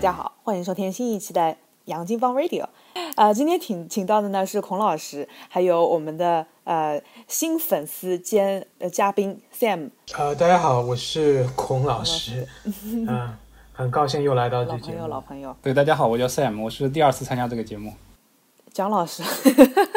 家好，欢迎收听新一期的杨金芳 Radio。呃，今天请请到的呢是孔老师，还有我们的呃新粉丝兼呃嘉宾 Sam。呃，大家好，我是孔老师。嗯，很高兴又来到这节目。老朋友，老朋友。对，大家好，我叫 Sam，我是第二次参加这个节目。蒋老师，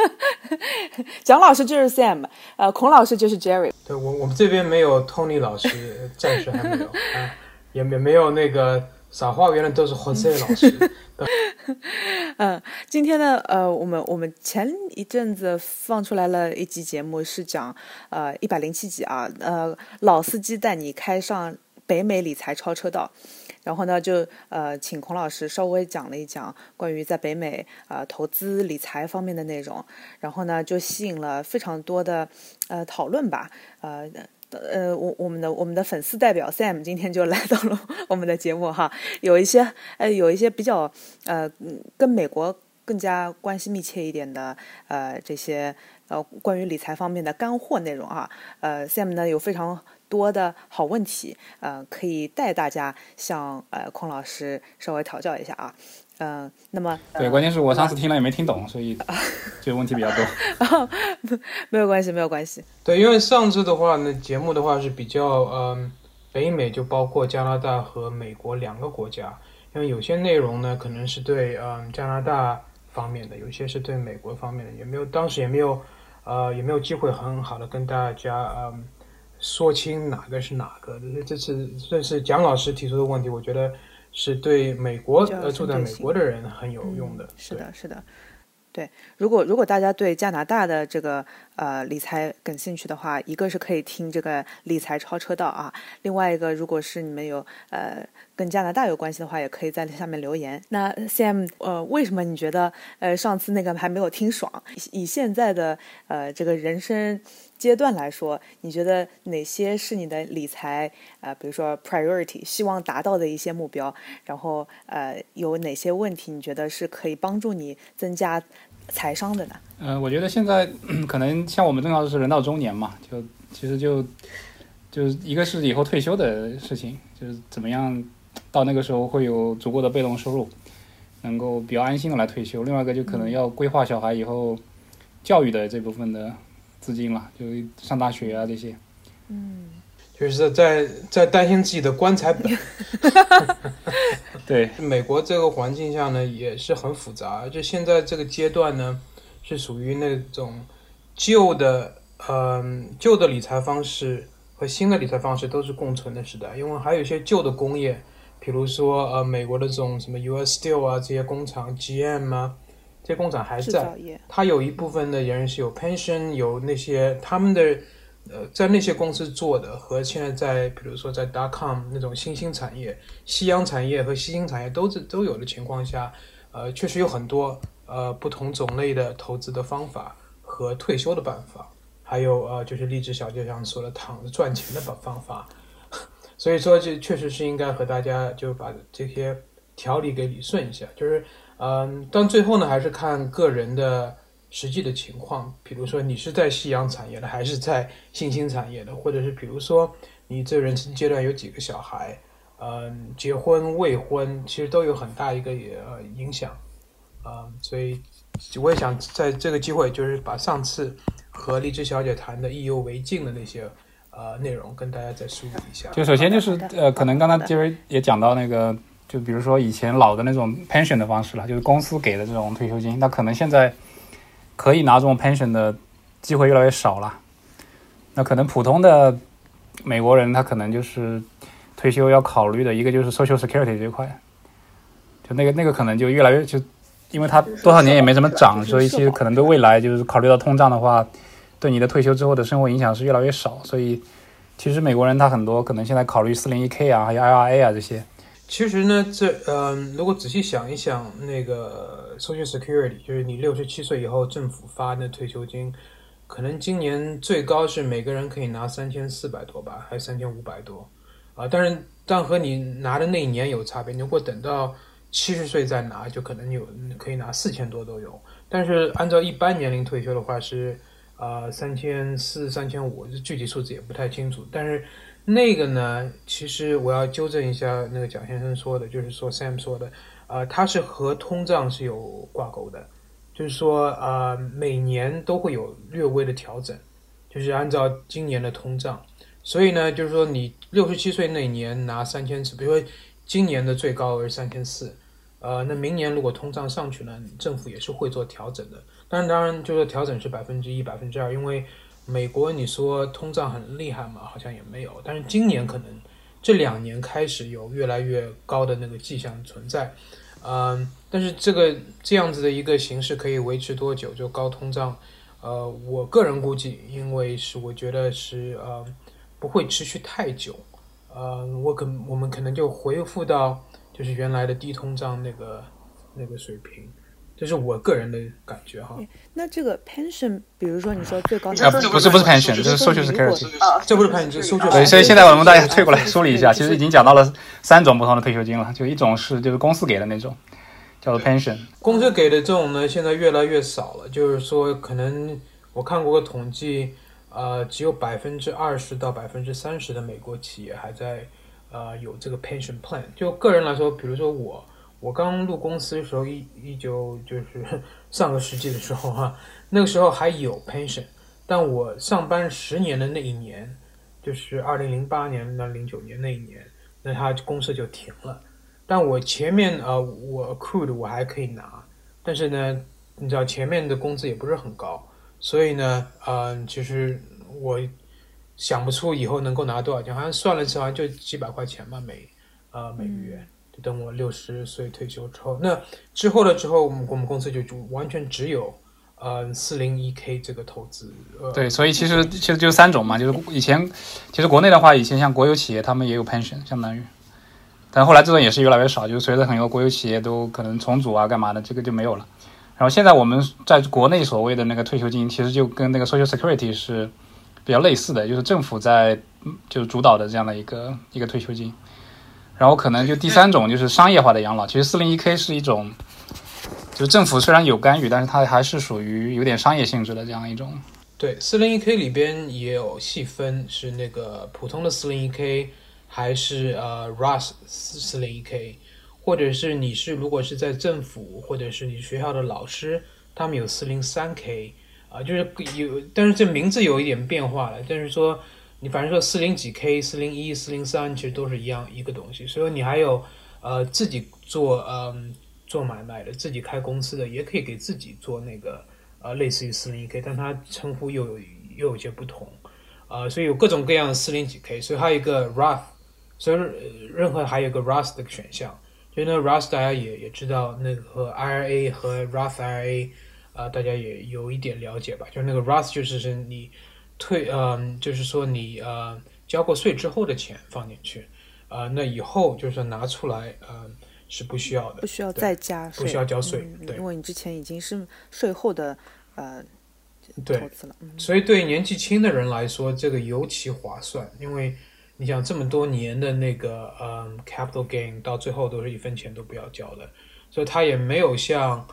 蒋老师就是 Sam，呃，孔老师就是 Jerry。对我，我们这边没有 Tony 老师，暂时还没有 啊，也没没有那个撒花原来都是 Jose 老师。嗯，今天呢，呃，我们我们前一阵子放出来了一集节目，是讲呃一百零七集啊，呃，老司机带你开上北美理财超车道。然后呢，就呃，请孔老师稍微讲了一讲关于在北美啊投资理财方面的内容，然后呢，就吸引了非常多的呃讨论吧，呃呃，我我们的我们的粉丝代表 Sam 今天就来到了我们的节目哈，有一些呃有一些比较呃跟美国更加关系密切一点的呃这些呃关于理财方面的干货内容啊，呃 Sam 呢有非常。多的好问题，呃，可以带大家向呃孔老师稍微调教一下啊，嗯，那么对，关键是我上次听了也没听懂，所以这个问题比较多。没有关系，没有关系。对，因为上次的话呢，节目的话是比较嗯，北美就包括加拿大和美国两个国家，因为有些内容呢可能是对嗯加拿大方面的，有些是对美国方面的，也没有当时也没有呃也没有机会很好的跟大家嗯。说清哪个是哪个，这次这是蒋老师提出的问题，我觉得是对美国呃住在美国的人很有用的。是的，是的。对，如果如果大家对加拿大的这个呃理财感兴趣的话，一个是可以听这个理财超车道啊，另外一个如果是你们有呃跟加拿大有关系的话，也可以在下面留言。那 Sam 呃，为什么你觉得呃上次那个还没有听爽？以现在的呃这个人生阶段来说，你觉得哪些是你的理财呃，比如说 priority 希望达到的一些目标？然后呃有哪些问题你觉得是可以帮助你增加？财商的呢？嗯，我觉得现在可能像我们正好是人到中年嘛，就其实就就是一个是以后退休的事情，就是怎么样到那个时候会有足够的被动收入，能够比较安心的来退休。另外一个就可能要规划小孩以后教育的这部分的资金了，就上大学啊这些。嗯，就是在在担心自己的棺材本。对，美国这个环境下呢，也是很复杂。就现在这个阶段呢，是属于那种旧的，嗯，旧的理财方式和新的理财方式都是共存的时代。因为还有一些旧的工业，比如说呃，美国的这种什么 U.S. Steel 啊这些工厂，GM 啊这些工厂还在，它有一部分的人是有 pension，有那些他们的。呃，在那些公司做的和现在在，比如说在 dot com 那种新兴产业、夕阳产业和新兴产业都是都有的情况下，呃，确实有很多呃不同种类的投资的方法和退休的办法，还有呃就是励志小姐上说的躺着赚钱的方方法，所以说这确实是应该和大家就把这些条理给理顺一下，就是嗯，但最后呢还是看个人的。实际的情况，比如说你是在夕阳产业的，还是在新兴产业的，或者是比如说你这人生阶段有几个小孩，嗯，结婚未婚，其实都有很大一个呃影响，啊，所以我也想在这个机会，就是把上次和荔枝小姐谈的意犹未尽的那些呃内容跟大家再梳理一下。就首先就是呃，可能刚才杰瑞也讲到那个，就比如说以前老的那种 pension 的方式了，就是公司给的这种退休金，那可能现在。可以拿这种 pension 的机会越来越少了，那可能普通的美国人他可能就是退休要考虑的一个就是 social security 这块，就那个那个可能就越来越就，因为他多少年也没怎么涨，所以其实可能对未来就是考虑到通胀的话，对你的退休之后的生活影响是越来越少，所以其实美国人他很多可能现在考虑四零一 k 啊，还有 IRA 啊这些。其实呢，这嗯，如果仔细想一想，那个 Social Security 就是你六十七岁以后政府发的退休金，可能今年最高是每个人可以拿三千四百多吧，还是三千五百多啊？但是，但和你拿的那一年有差别。你如果等到七十岁再拿，就可能有可以拿四千多都有。但是按照一般年龄退休的话是啊三千四、三千五，具体数字也不太清楚。但是那个呢，其实我要纠正一下那个蒋先生说的，就是说 Sam 说的，呃，它是和通胀是有挂钩的，就是说呃每年都会有略微的调整，就是按照今年的通胀，所以呢，就是说你六十七岁那年拿三千四，比如说今年的最高额是三千四，呃，那明年如果通胀上去呢，政府也是会做调整的，但是当然就是调整是百分之一、百分之二，因为。美国，你说通胀很厉害嘛？好像也没有。但是今年可能这两年开始有越来越高的那个迹象存在，嗯，但是这个这样子的一个形式可以维持多久？就高通胀，呃，我个人估计，因为是我觉得是呃不会持续太久，呃，我可我们可能就恢复到就是原来的低通胀那个那个水平。这是我个人的感觉哈。那这个 pension，比如说你说最高，啊不是不是 pension，这是 social security。这不是 pension，这是 social。对，所以现在我们大家退过来梳理一下，其实已经讲到了三种不同的退休金了。就一种是就是公司给的那种，叫做 pension。公司给的这种呢，现在越来越少了。就是说，可能我看过个统计，呃，只有百分之二十到百分之三十的美国企业还在呃有这个 pension plan。就个人来说，比如说我。我刚入公司的时候，一一九就是 上个世纪的时候哈，那个时候还有 pension，但我上班十年的那一年，就是二零零八年到零九年那一年，那他公司就停了。但我前面呃，我 accrued 我还可以拿，但是呢，你知道前面的工资也不是很高，所以呢，嗯，其实我想不出以后能够拿多少钱，好像算了算就几百块钱吧，每呃每个月。就等我六十岁退休之后，那之后了之后，我们我们公司就就完全只有，呃，四零一 k 这个投资。对，所以其实其实就三种嘛，就是以前其实国内的话，以前像国有企业他们也有 pension，相当于，但后来这种也是越来越少，就是随着很多国有企业都可能重组啊干嘛的，这个就没有了。然后现在我们在国内所谓的那个退休金，其实就跟那个 social security 是比较类似的，就是政府在就是主导的这样的一个一个退休金。然后可能就第三种就是商业化的养老，其实四零一 k 是一种，就政府虽然有干预，但是它还是属于有点商业性质的这样一种。对，四零一 k 里边也有细分，是那个普通的四零一 k，还是呃 Roth 四零一 k，或者是你是如果是在政府或者是你学校的老师，他们有四零三 k，啊，就是有，但是这名字有一点变化了，但是说。你反正说四零几 K、四零一、四零三，其实都是一样一个东西。所以你还有呃自己做嗯做买卖的，自己开公司的，也可以给自己做那个呃类似于四零一 K，但它称呼又有又有些不同啊。所以有各种各样的四零几 K，所以还有一个 Roth，所以任何还有一个 Roth 的选项。所以呢 Roth 大家也也知道，那个和 IRA 和 Roth IRA 啊，大家也有一点了解吧？就那个 Roth 就是是你。退，嗯，就是说你呃交过税之后的钱放进去，呃，那以后就是拿出来，呃，是不需要的，不需要再加税，不需要交税，对，因为你之前已经是税后的呃投资了，所以对年纪轻的人来说，这个尤其划算，因为你想这么多年的那个呃 capital gain 到最后都是一分钱都不要交的，所以他也没有像。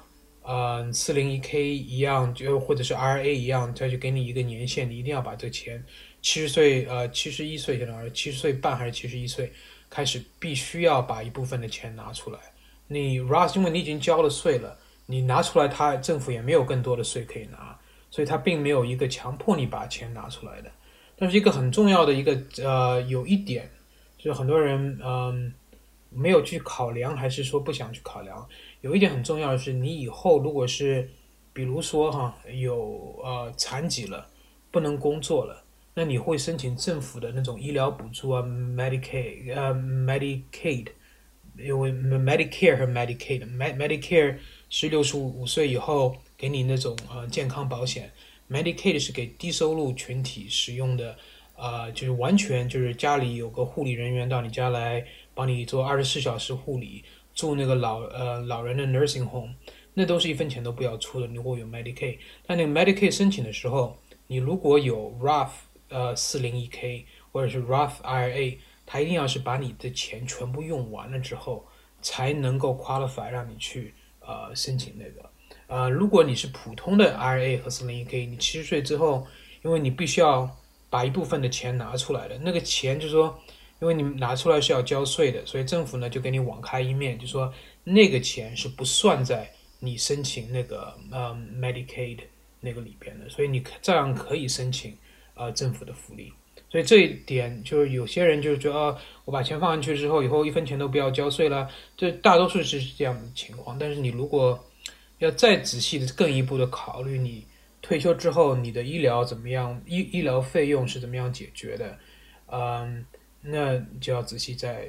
呃，四零一 k 一样，就或者是 RA 一样，他就给你一个年限，你一定要把这钱，七十岁，呃，七十一岁现在七十岁半还是七十一岁开始，必须要把一部分的钱拿出来。你 Roth 因为你已经交了税了，你拿出来，他政府也没有更多的税可以拿，所以他并没有一个强迫你把钱拿出来的。但是一个很重要的一个，呃，有一点就是很多人，嗯，没有去考量，还是说不想去考量。有一点很重要的是，你以后如果是，比如说哈，有呃残疾了，不能工作了，那你会申请政府的那种医疗补助啊，Medicaid，呃，Medicaid，因为 Medicare 和 Medicaid，Medicare 是六十五岁以后给你那种呃健康保险，Medicaid 是给低收入群体使用的，呃，就是完全就是家里有个护理人员到你家来帮你做二十四小时护理。住那个老呃老人的 nursing home，那都是一分钱都不要出的。如果有 Medicaid，但那个 Medicaid 申请的时候，你如果有 Roth 呃四零一 k 或者是 Roth IRA，他一定要是把你的钱全部用完了之后，才能够 qualify 让你去呃申请那个。呃，如果你是普通的 IRA 和四零一 k，你七十岁之后，因为你必须要把一部分的钱拿出来了。那个钱就是说，因为你们拿出来是要交税的，所以政府呢就给你网开一面，就说那个钱是不算在你申请那个呃 Medicaid 那个里边的，所以你照样可以申请呃政府的福利。所以这一点就是有些人就觉得，哦，我把钱放进去之后，以后一分钱都不要交税了。这大多数是这样的情况。但是你如果要再仔细的、更一步的考虑，你退休之后你的医疗怎么样，医医疗费用是怎么样解决的，嗯，那就要仔细再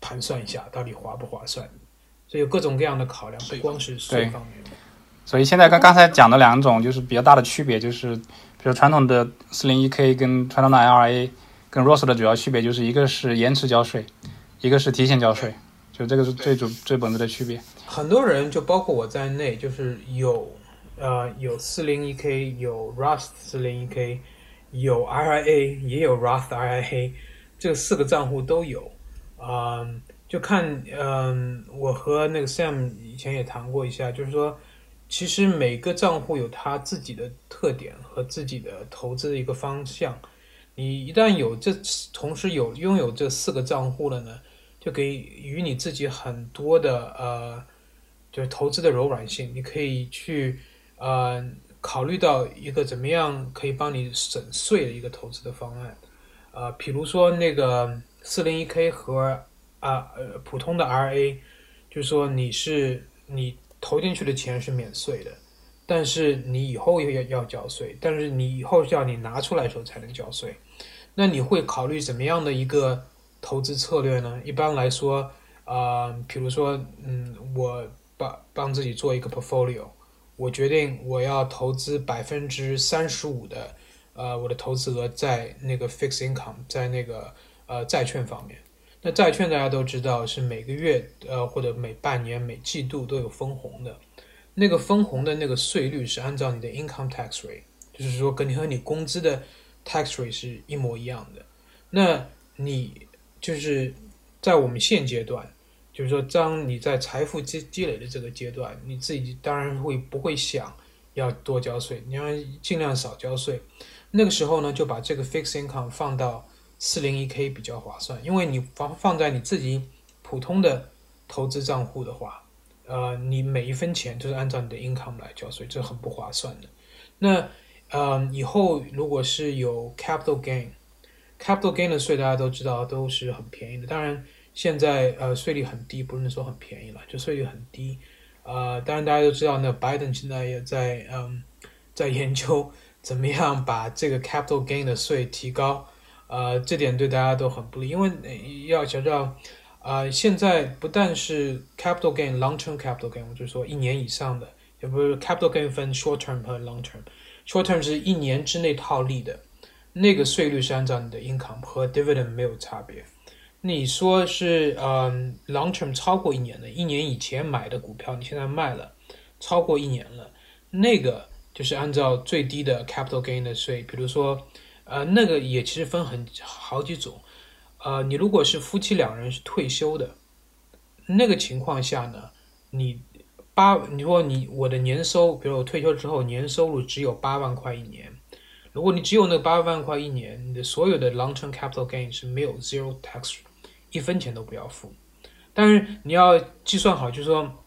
盘算一下，到底划不划算。所以有各种各样的考量，不光是税方面。所以现在刚刚才讲的两种就是比较大的区别，就是比如传统的四零一 K 跟传统的 l r a 跟 Roth 的主要区别就是一个是延迟交税，一个是提前交税，就这个是最主最本质的区别。很多人就包括我在内，就是有呃有四零一 K，有 Roth 四零一 K，有 IRA，也有 Roth IRA，这四个账户都有。嗯，就看嗯，我和那个 Sam 以前也谈过一下，就是说。其实每个账户有它自己的特点和自己的投资的一个方向。你一旦有这同时有拥有这四个账户了呢，就给予你自己很多的呃，就是投资的柔软性。你可以去呃考虑到一个怎么样可以帮你省税的一个投资的方案。呃，比如说那个四零一 K 和啊呃普通的 RA，就是说你是你。投进去的钱是免税的，但是你以后要要交税，但是你以后要你拿出来的时候才能交税。那你会考虑怎么样的一个投资策略呢？一般来说，啊，比如说，嗯，我帮帮自己做一个 portfolio，我决定我要投资百分之三十五的，呃，我的投资额在那个 fixed income，在那个呃债券方面。那债券大家都知道是每个月呃或者每半年每季度都有分红的，那个分红的那个税率是按照你的 income tax rate，就是说跟你和你工资的 tax rate 是一模一样的。那你就是在我们现阶段，就是说当你在财富积积累的这个阶段，你自己当然会不会想要多交税，你要尽量少交税。那个时候呢，就把这个 fixed income 放到。四零一 K 比较划算，因为你放放在你自己普通的投资账户的话，呃，你每一分钱都是按照你的 income 来交税，这很不划算的。那呃，以后如果是有 capital gain，capital gain 的税大家都知道都是很便宜的。当然，现在呃税率很低，不能说很便宜了，就税率很低。呃，当然大家都知道，那 Biden 现在也在嗯在研究怎么样把这个 capital gain 的税提高。呃，这点对大家都很不利，因为要想知道，啊，现在不但是 capital gain long term capital gain，就是说一年以上的，也不是 capital gain 分 short term 和 long term。short term 是一年之内套利的，那个税率是按照你的 income 和 dividend 没有差别。你说是嗯 long term 超过一年的，一年以前买的股票，你现在卖了，超过一年了，那个就是按照最低的 capital gain 的税，比如说。呃，那个也其实分很好几种，呃，你如果是夫妻两人是退休的，那个情况下呢，你八，你说你我的年收，比如我退休之后年收入只有八万块一年，如果你只有那八万块一年，你的所有的 long term capital gain 是没有 zero tax，一分钱都不要付，但是你要计算好，就是说，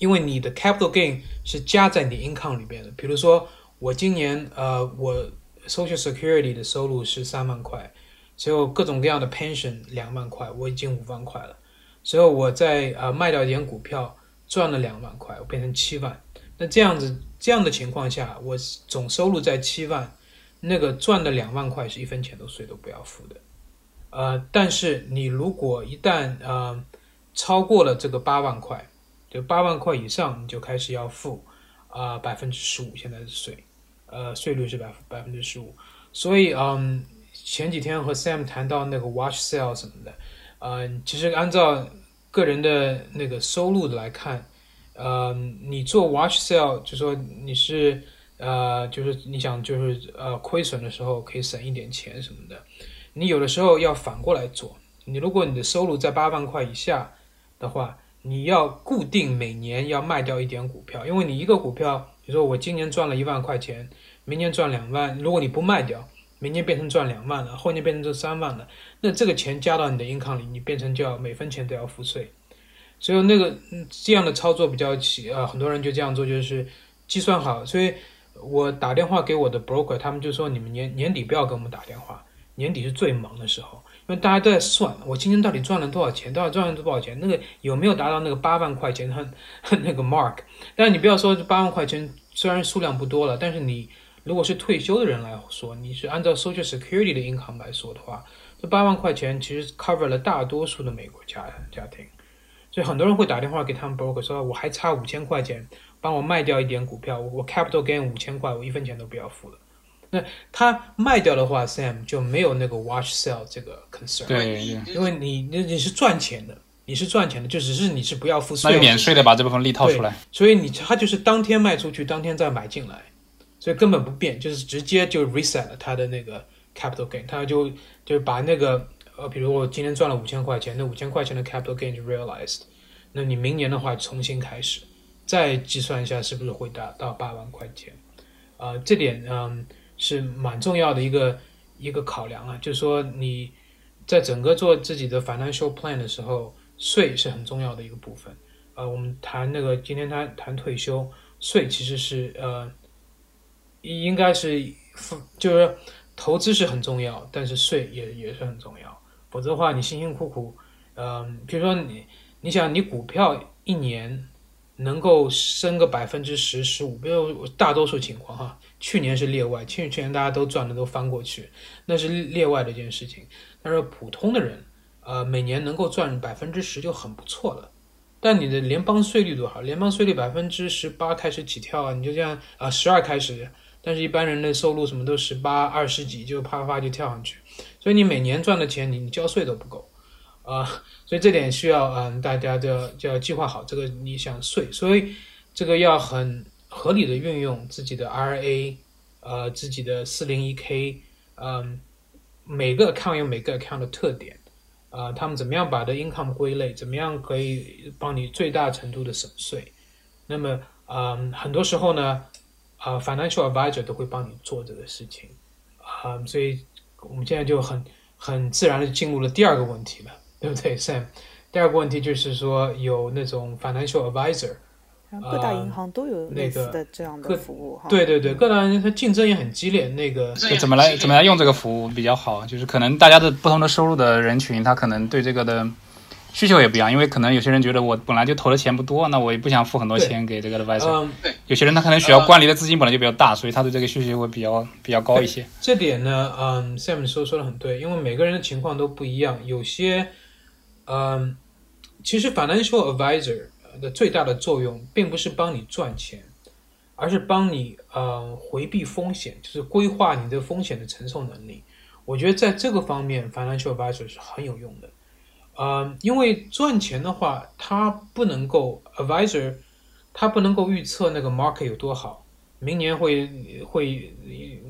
因为你的 capital gain 是加在你 income 里边的，比如说我今年呃我。Social Security 的收入是三万块，只有各种各样的 pension 两万块，我已经五万块了。随后我再呃卖掉一点股票，赚了两万块，我变成七万。那这样子这样的情况下，我总收入在七万，那个赚的两万块是一分钱都税都不要付的。呃，但是你如果一旦呃超过了这个八万块，就八万块以上，你就开始要付啊百分之十五现在的税。呃，税率是百百分之十五，所以嗯，前几天和 Sam 谈到那个 watch sale 什么的，呃，其实按照个人的那个收入的来看，呃，你做 watch sale 就说你是呃，就是你想就是呃亏损的时候可以省一点钱什么的，你有的时候要反过来做，你如果你的收入在八万块以下的话，你要固定每年要卖掉一点股票，因为你一个股票。比如说我今年赚了一万块钱，明年赚两万，如果你不卖掉，明年变成赚两万了，后年变成这三万了，那这个钱加到你的应抗里，你变成就要每分钱都要付税。所以那个这样的操作比较起啊，很多人就这样做，就是计算好。所以我打电话给我的 broker，他们就说你们年年底不要给我们打电话，年底是最忙的时候，因为大家都在算我今天到底赚了多少钱，到底赚了多少钱，那个有没有达到那个八万块钱和 那个 mark。但是你不要说这八万块钱，虽然数量不多了，但是你如果是退休的人来说，你是按照 Social Security 的 income 来说的话，这八万块钱其实 cover 了大多数的美国家家庭。所以很多人会打电话给他们 broker 说，我还差五千块钱，帮我卖掉一点股票，我我 capital gain 五千块，我一分钱都不要付了。那他卖掉的话，Sam 就没有那个 watch sell 这个 concern，对。对，因为你你你是赚钱的，你是赚钱的，就只是你是不要付税，那就免税的把这部分利套出来。所以你他就是当天卖出去，当天再买进来，所以根本不变，就是直接就 reset 了他的那个 capital gain，他就就把那个。呃，比如我今天赚了五千块钱，那五千块钱的 capital gain 就 realized，那你明年的话重新开始，再计算一下是不是会达到八万块钱，啊，这点嗯是蛮重要的一个一个考量啊，就是说你在整个做自己的 financial plan 的时候，税是很重要的一个部分。呃，我们谈那个今天谈谈退休税，其实是呃应该是就是投资是很重要，但是税也也是很重要。否则的话，你辛辛苦苦，嗯，比如说你，你想你股票一年能够升个百分之十、十五，比如大多数情况哈，去年是例外，去去年大家都赚的都翻过去，那是例外的一件事情。但是普通的人，呃，每年能够赚百分之十就很不错了。但你的联邦税率多少？联邦税率百分之十八开始起跳啊，你就这样啊，十二开始。但是，一般人的收入什么都十八、二十几，就啪啪就跳上去，所以你每年赚的钱，你你交税都不够，啊，所以这点需要嗯，大家就要就要计划好这个你想税，所以这个要很合理的运用自己的 RA，呃，自己的四零一 K，嗯，每个 account 有每个 account 的特点，啊，他们怎么样把的 income 归类，怎么样可以帮你最大程度的省税，那么，嗯，很多时候呢。啊，financial advisor 都会帮你做这个事情，啊，所以我们现在就很很自然的进入了第二个问题了，对不对，Sam？第二个问题就是说有那种 financial advisor，各大银行都有类似的这样的服务哈。对对对，各大银行它竞争也很激烈，那个怎么来怎么来用这个服务比较好？就是可能大家的不同的收入的人群，他可能对这个的。需求也不一样，因为可能有些人觉得我本来就投的钱不多，那我也不想付很多钱给这个 advisor。嗯，对。有些人他可能需要管理的资金本来就比较大，所以他对这个需求会比较比较高一些。这点呢，嗯，Sam 说说的很对，因为每个人的情况都不一样。有些，嗯，其实 financial advisor 的最大的作用并不是帮你赚钱，而是帮你呃回避风险，就是规划你的风险的承受能力。我觉得在这个方面，financial advisor 是很有用的。呃，因为赚钱的话，他不能够 advisor，他不能够预测那个 market 有多好，明年会会，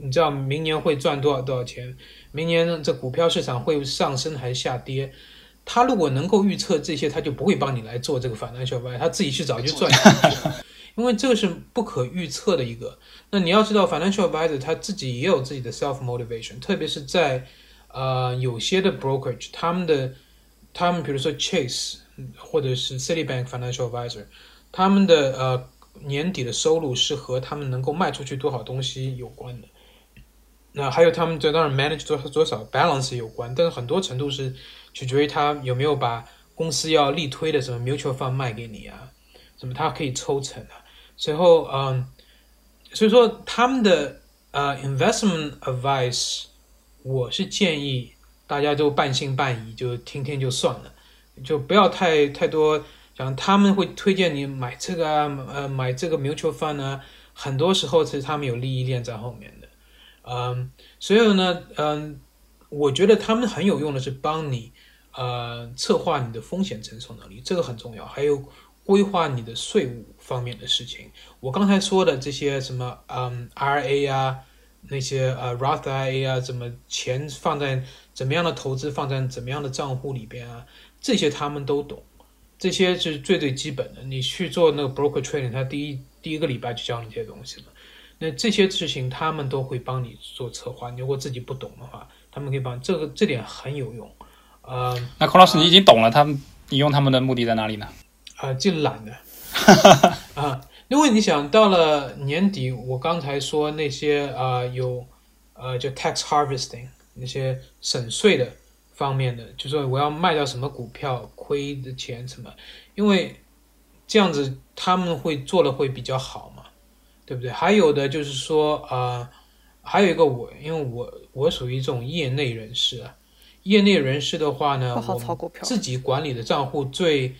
你知道明年会赚多少多少钱，明年这股票市场会上升还是下跌，他如果能够预测这些，他就不会帮你来做这个 financial advisor，他自己去找就赚钱去了，因为这个是不可预测的一个。那你要知道 financial advisor 他自己也有自己的 self motivation，特别是在呃有些的 brokerage 他们的。他们比如说 Chase 或者是 Citibank Financial Advisor，他们的呃年底的收入是和他们能够卖出去多少东西有关的。那还有他们这当然 manage 多少多少 balance 有关，但是很多程度是取决于他有没有把公司要力推的什么 mutual fund 卖给你啊，什么他可以抽成啊。最后嗯，所以说他们的呃 investment advice，我是建议。大家都半信半疑，就听听就算了，就不要太太多讲。他们会推荐你买这个啊，呃，买这个 mutual fund 啊，很多时候是他们有利益链在后面的。嗯，所以呢，嗯，我觉得他们很有用的是帮你呃策划你的风险承受能力，这个很重要。还有规划你的税务方面的事情。我刚才说的这些什么，嗯，RA 啊，那些呃，Roth I A 啊，怎么钱放在。怎么样的投资放在怎么样的账户里边啊？这些他们都懂，这些是最最基本的。你去做那个 broker trading，他第一第一个礼拜就教你这些东西了。那这些事情他们都会帮你做策划。你如果自己不懂的话，他们可以帮这个这点很有用。呃，那孔老师，你已经懂了，他们你用他们的目的在哪里呢？啊，就懒的 啊，因为你想到了年底，我刚才说那些啊有呃就 tax harvesting 那些省税的方面的，就说我要卖掉什么股票亏的钱什么，因为这样子他们会做的会比较好嘛，对不对？还有的就是说啊，还有一个我，因为我我属于这种业内人士啊，业内人士的话呢，不好我炒股票。自己管理的账户最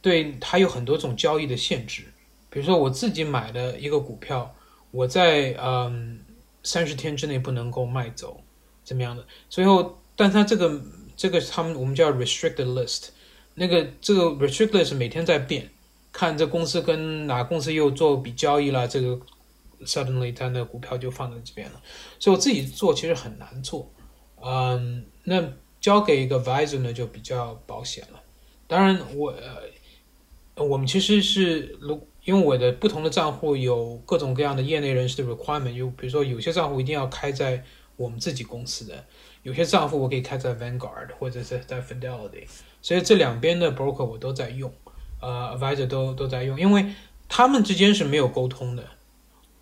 对它有很多种交易的限制，比如说我自己买的一个股票，我在嗯三十天之内不能够卖走，怎么样的？最后，但它这个这个他们我们叫 restricted list，那个这个 restricted list 每天在变，看这公司跟哪公司又做笔交易了，这个 suddenly 它那个股票就放在这边了，所以我自己做其实很难做，嗯，那交给一个 visor 呢就比较保险了。当然我，呃，我们其实是如因为我的不同的账户有各种各样的业内人士的 requirement，就比如说有些账户一定要开在我们自己公司的，有些账户我可以开在 Vanguard 或者是在 Fidelity，所以这两边的 broker 我都在用，呃，advisor 都都在用，因为他们之间是没有沟通的，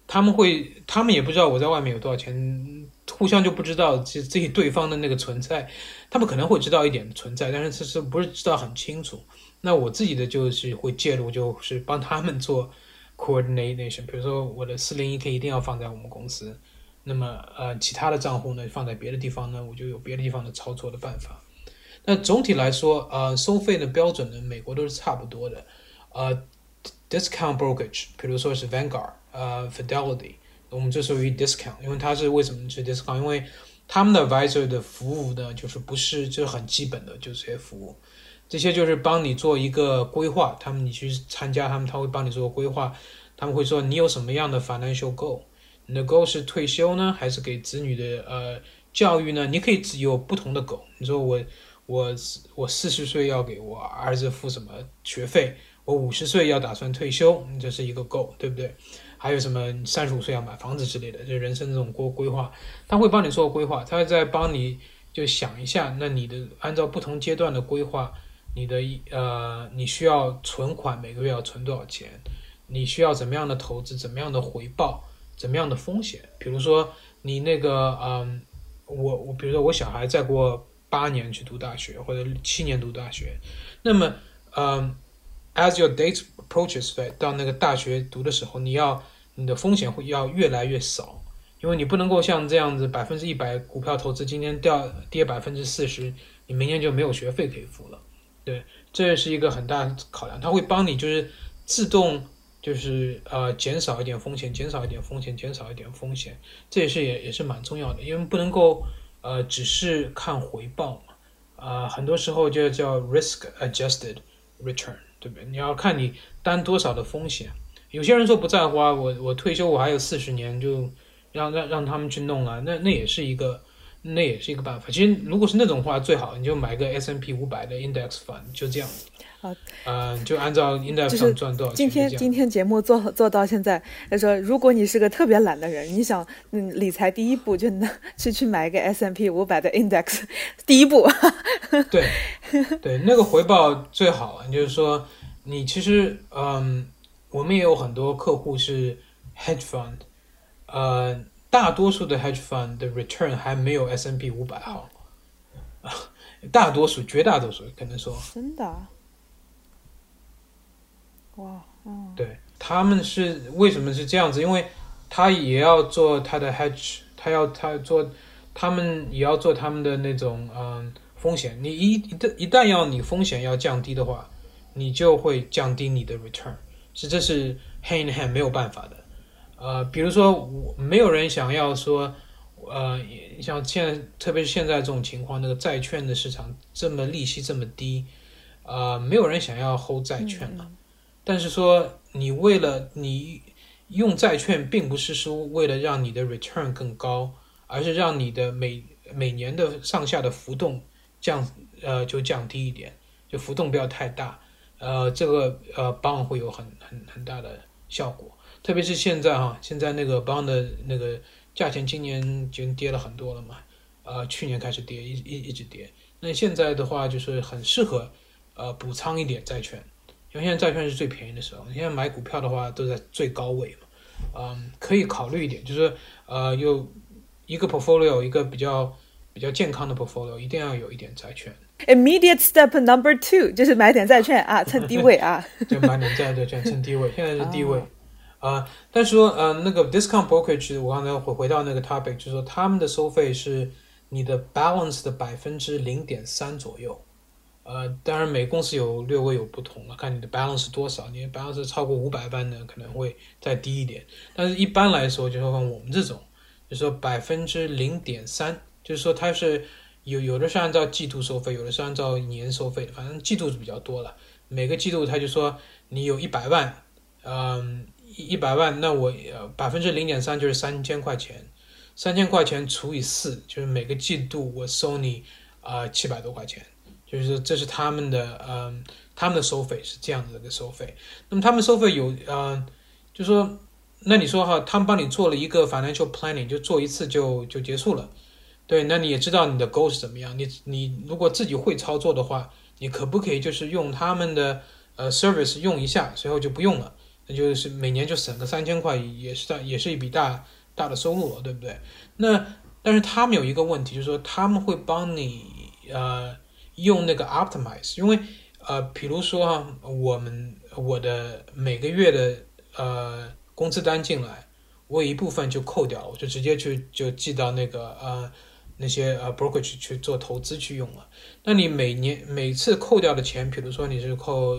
他们会，他们也不知道我在外面有多少钱，互相就不知道自自己对方的那个存在，他们可能会知道一点存在，但是其实不是知道很清楚？那我自己的就是会介入，就是帮他们做 coordination，比如说我的四零一 k 一定要放在我们公司，那么呃其他的账户呢放在别的地方呢，我就有别的地方的操作的办法。那总体来说，呃，收费的标准呢，美国都是差不多的，呃，discount brokerage，比如说是 Vanguard，呃，Fidelity，我们就属于 discount，因为它是为什么是 discount？因为他们的 advisor 的服务呢，就是不是就是很基本的，就这些服务，这些就是帮你做一个规划，他们你去参加他们，他会帮你做规划，他们会说你有什么样的 financial goal，你的 goal 是退休呢，还是给子女的呃教育呢？你可以有不同的 goal，你说我我我四十岁要给我儿子付什么学费，我五十岁要打算退休，这是一个 goal，对不对？还有什么三十五岁要买房子之类的，就人生这种规规划，他会帮你做规划，他会再帮你就想一下，那你的按照不同阶段的规划，你的呃你需要存款每个月要存多少钱，你需要怎么样的投资，怎么样的回报，怎么样的风险？比如说你那个嗯，我我比如说我小孩再过八年去读大学或者七年读大学，那么嗯，as your date approaches 到那个大学读的时候，你要你的风险会要越来越少，因为你不能够像这样子百分之一百股票投资今天掉跌百分之四十，你明年就没有学费可以付了。对，这是一个很大考量，它会帮你就是自动就是呃减少一点风险，减少一点风险，减少一点风险，这也是也也是蛮重要的，因为不能够呃只是看回报嘛，啊、很多时候就叫 risk adjusted return，对不对？你要看你担多少的风险。有些人说不在乎啊，我我退休我还有四十年，就让让让他们去弄啊，那那也是一个那也是一个办法。其实如果是那种话，最好你就买个 S N P 五百的 index fund，就这样。啊，呃，就按照 index fund 赚多少钱今天。今天节目做做到现在，他说，如果你是个特别懒的人，你想，嗯，理财第一步就拿去去买一个 S M P 五百的 index，第一步，对对，那个回报最好。就是说，你其实嗯，我们也有很多客户是 hedge fund，呃，大多数的 hedge fund 的 return 还没有 S N P 五百好，大多数绝大多数可能说。真的啊，哇，嗯，对，他们是为什么是这样子？因为他也要做他的 hedge，他要他做，他们也要做他们的那种嗯风险。你一一旦一旦要你风险要降低的话，你就会降低你的 return，是这是 hand in hand 没有办法的。呃，比如说我没有人想要说，呃，像现在特别是现在这种情况，那个债券的市场这么利息这么低，呃，没有人想要 hold 债券了。但是说你为了你用债券，并不是说为了让你的 return 更高，而是让你的每每年的上下的浮动降呃就降低一点，就浮动不要太大，呃这个呃 bond 会有很很很大的效果。特别是现在哈，现在那个 bond 的那个价钱今年已经跌了很多了嘛，呃，去年开始跌，一一一直跌。那现在的话就是很适合呃补仓一点债券，因为现在债券是最便宜的时候。你现在买股票的话都在最高位嘛，嗯，可以考虑一点，就是呃有一个 portfolio 一个比较比较健康的 portfolio，一定要有一点债券。Immediate step number two 就是买点债券啊，趁低位啊。就买点债债券趁低位，现在是低位。啊、但是说呃那个 discount brokerage，我刚才回回到那个 topic，就是说他们的收费是你的 balance 的百分之零点三左右。呃，当然每公司有略微有不同了，看你的 balance 多少，你的 balance 超过五百万的可能会再低一点，但是一般来说，就是说我们这种，就是说百分之零点三，就是说它是有有的是按照季度收费，有的是按照年收费的，反正季度是比较多了。每个季度他就说你有一百万，嗯，一一百万，那我百分之零点三就是三千块钱，三千块钱除以四，就是每个季度我收你啊七百多块钱，就是这是他们的嗯他们的收费是这样子的收费。那么他们收费有呃，就说那你说哈，他们帮你做了一个 financial planning，就做一次就就结束了。对，那你也知道你的 goal 是怎么样。你你如果自己会操作的话，你可不可以就是用他们的呃 service 用一下，随后就不用了？那就是每年就省个三千块，也是大也是一笔大大的收入了，对不对？那但是他们有一个问题，就是说他们会帮你呃用那个 optimize，因为呃比如说哈，我们我的每个月的呃工资单进来，我一部分就扣掉，我就直接去就寄到那个呃那些呃 brokerage 去做投资去用了。那你每年每次扣掉的钱，比如说你是扣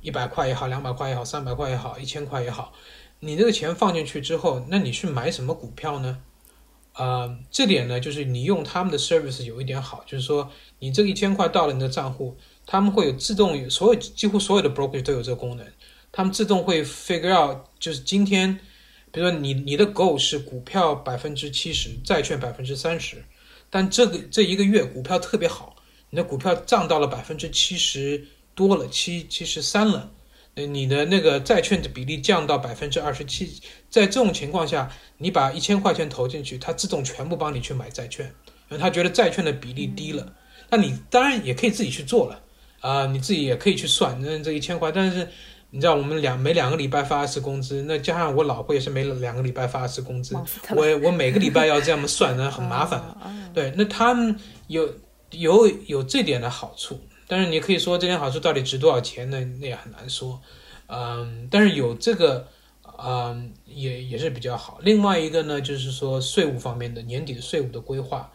一百块也好，两百块也好，三百块也好，一千块也好，你这个钱放进去之后，那你去买什么股票呢？呃，这点呢，就是你用他们的 service 有一点好，就是说你这一千块到了你的账户，他们会有自动所有几乎所有的 brokerage 都有这个功能，他们自动会 figure out 就是今天，比如说你你的 go 是股票百分之七十，债券百分之三十，但这个这一个月股票特别好，你的股票涨到了百分之七十多了，七七十三了。呃，你的那个债券的比例降到百分之二十七，在这种情况下，你把一千块钱投进去，它自动全部帮你去买债券，因为它觉得债券的比例低了。那你当然也可以自己去做了，啊、你自己也可以去算，那这一千块，但是你知道我们两每两个礼拜发一次工资，那加上我老婆也是每两个礼拜发一次工资，我我每个礼拜要这样算，那很麻烦。啊对，那他们有有有这点的好处，但是你可以说这点好处到底值多少钱呢？那也很难说。嗯，但是有这个，嗯，也也是比较好。另外一个呢，就是说税务方面的年底的税务的规划，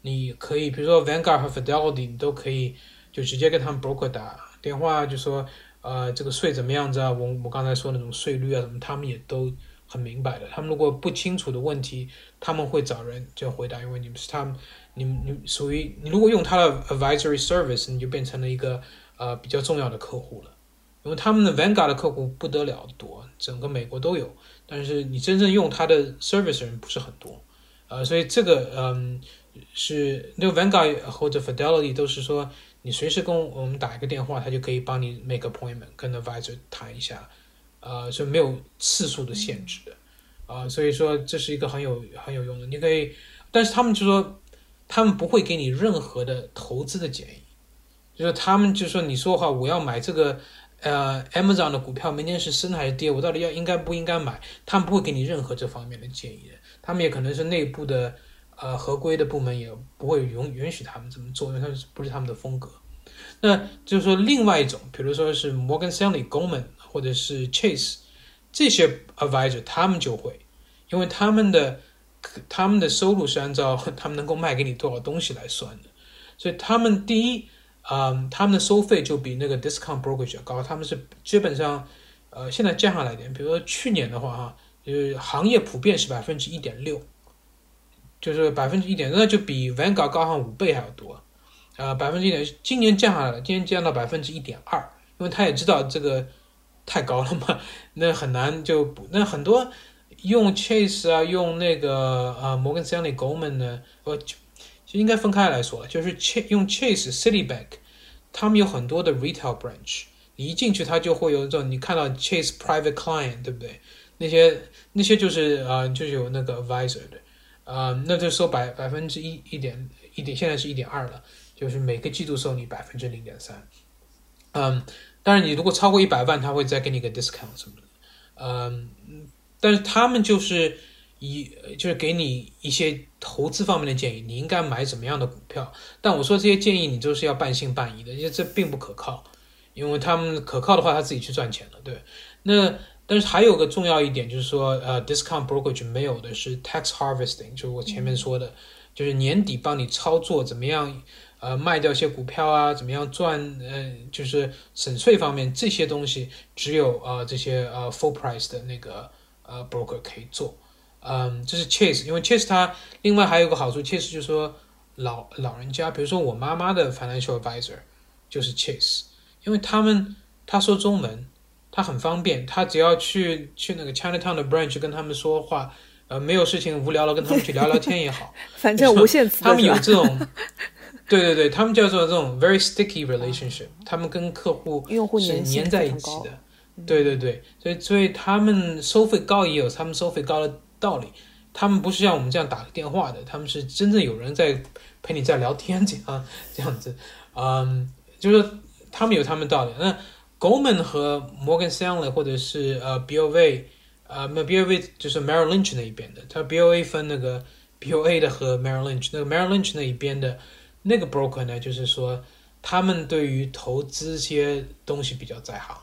你可以比如说 Vanguard 和 Fidelity，你都可以就直接跟他们 broker 打电话，就说呃这个税怎么样子啊？我我刚才说那种税率啊什么，他们也都很明白的。他们如果不清楚的问题，他们会找人就回答，因为你们是他们，你们你属于你如果用他的 advisory service，你就变成了一个呃比较重要的客户了。因为他们的 Vanguard 的客户不得了多，整个美国都有，但是你真正用他的 service 的人不是很多，呃，所以这个嗯是那个 Vanguard 或者 Fidelity 都是说你随时跟我们打一个电话，他就可以帮你 make appointment 跟 advisor 谈一下，呃，是没有次数的限制的，啊、所以说这是一个很有很有用的，你可以，但是他们就说他们不会给你任何的投资的建议，就是他们就说你说话我要买这个。呃，Amazon 的股票明天是升还是跌？我到底要应该不应该买？他们不会给你任何这方面的建议的。他们也可能是内部的呃合规的部门也不会允允许他们这么做，因为他不是他们的风格。那就是说，另外一种，比如说是 Morgan Stanley、Goldman 或者是 Chase 这些 advisor，他们就会，因为他们的他们的收入是按照他们能够卖给你多少东西来算的，所以他们第一。嗯，他们的收费就比那个 discount brokerage 高，他们是基本上，呃，现在降下来点。比如说去年的话，哈，就是行业普遍是百分之一点六，就是百分之一点，那就比 Vanguard 高上五倍还要多，呃，百分之一点，今年降下来了，今年降到百分之一点二，因为他也知道这个太高了嘛，那很难就，那很多用 Chase 啊，用那个呃 Morgan Stanley、Goldman 呢，呃。就就应该分开来说，就是 Ch 用 Chase、Citibank，他们有很多的 retail branch，你一进去，它就会有一种你看到 Chase Private Client，对不对？那些那些就是呃，就是有那个 advisor 的，呃，那就收百百分之一一点一点，现在是一点二了，就是每个季度收你百分之零点三。嗯，当然你如果超过一百万，他会再给你个 discount 什么的。嗯，但是他们就是以就是给你一些投资方面的建议，你应该买怎么样的股票。但我说这些建议你都是要半信半疑的，因为这并不可靠。因为他们可靠的话，他自己去赚钱了，对。那但是还有个重要一点就是说，呃，discount brokerage 没有的是 tax harvesting，就是我前面说的，就是年底帮你操作怎么样，呃，卖掉一些股票啊，怎么样赚，呃，就是省税方面这些东西，只有呃这些呃 full price 的那个呃 broker 可以做。嗯，这是 Chase，因为 Chase 它另外还有个好处，Chase 就是说老老人家，比如说我妈妈的 financial advisor 就是 Chase。因为他们他说中文，他很方便，他只要去去那个 Chinatown 的 branch 跟他们说话，呃，没有事情无聊了跟他们去聊聊天也好，反正无限次。他们有这种，对对对，他们叫做这种 very sticky relationship，他们跟客户用户是粘在一起的，对对对，所以所以他们收费高也有他们收费高的道理，他们不是像我们这样打个电话的，他们是真正有人在陪你在聊天这样这样子，嗯，就是。他们有他们道理。那 Goldman 和 Morgan Stanley 或者是呃 BOA，呃没有 BOA 就是 Merrill Lynch 那一边的。它 BOA 分那个 BOA 的和 Merrill Lynch，那个 Merrill Lynch 那一边的那个 broker 呢，就是说他们对于投资些东西比较在行。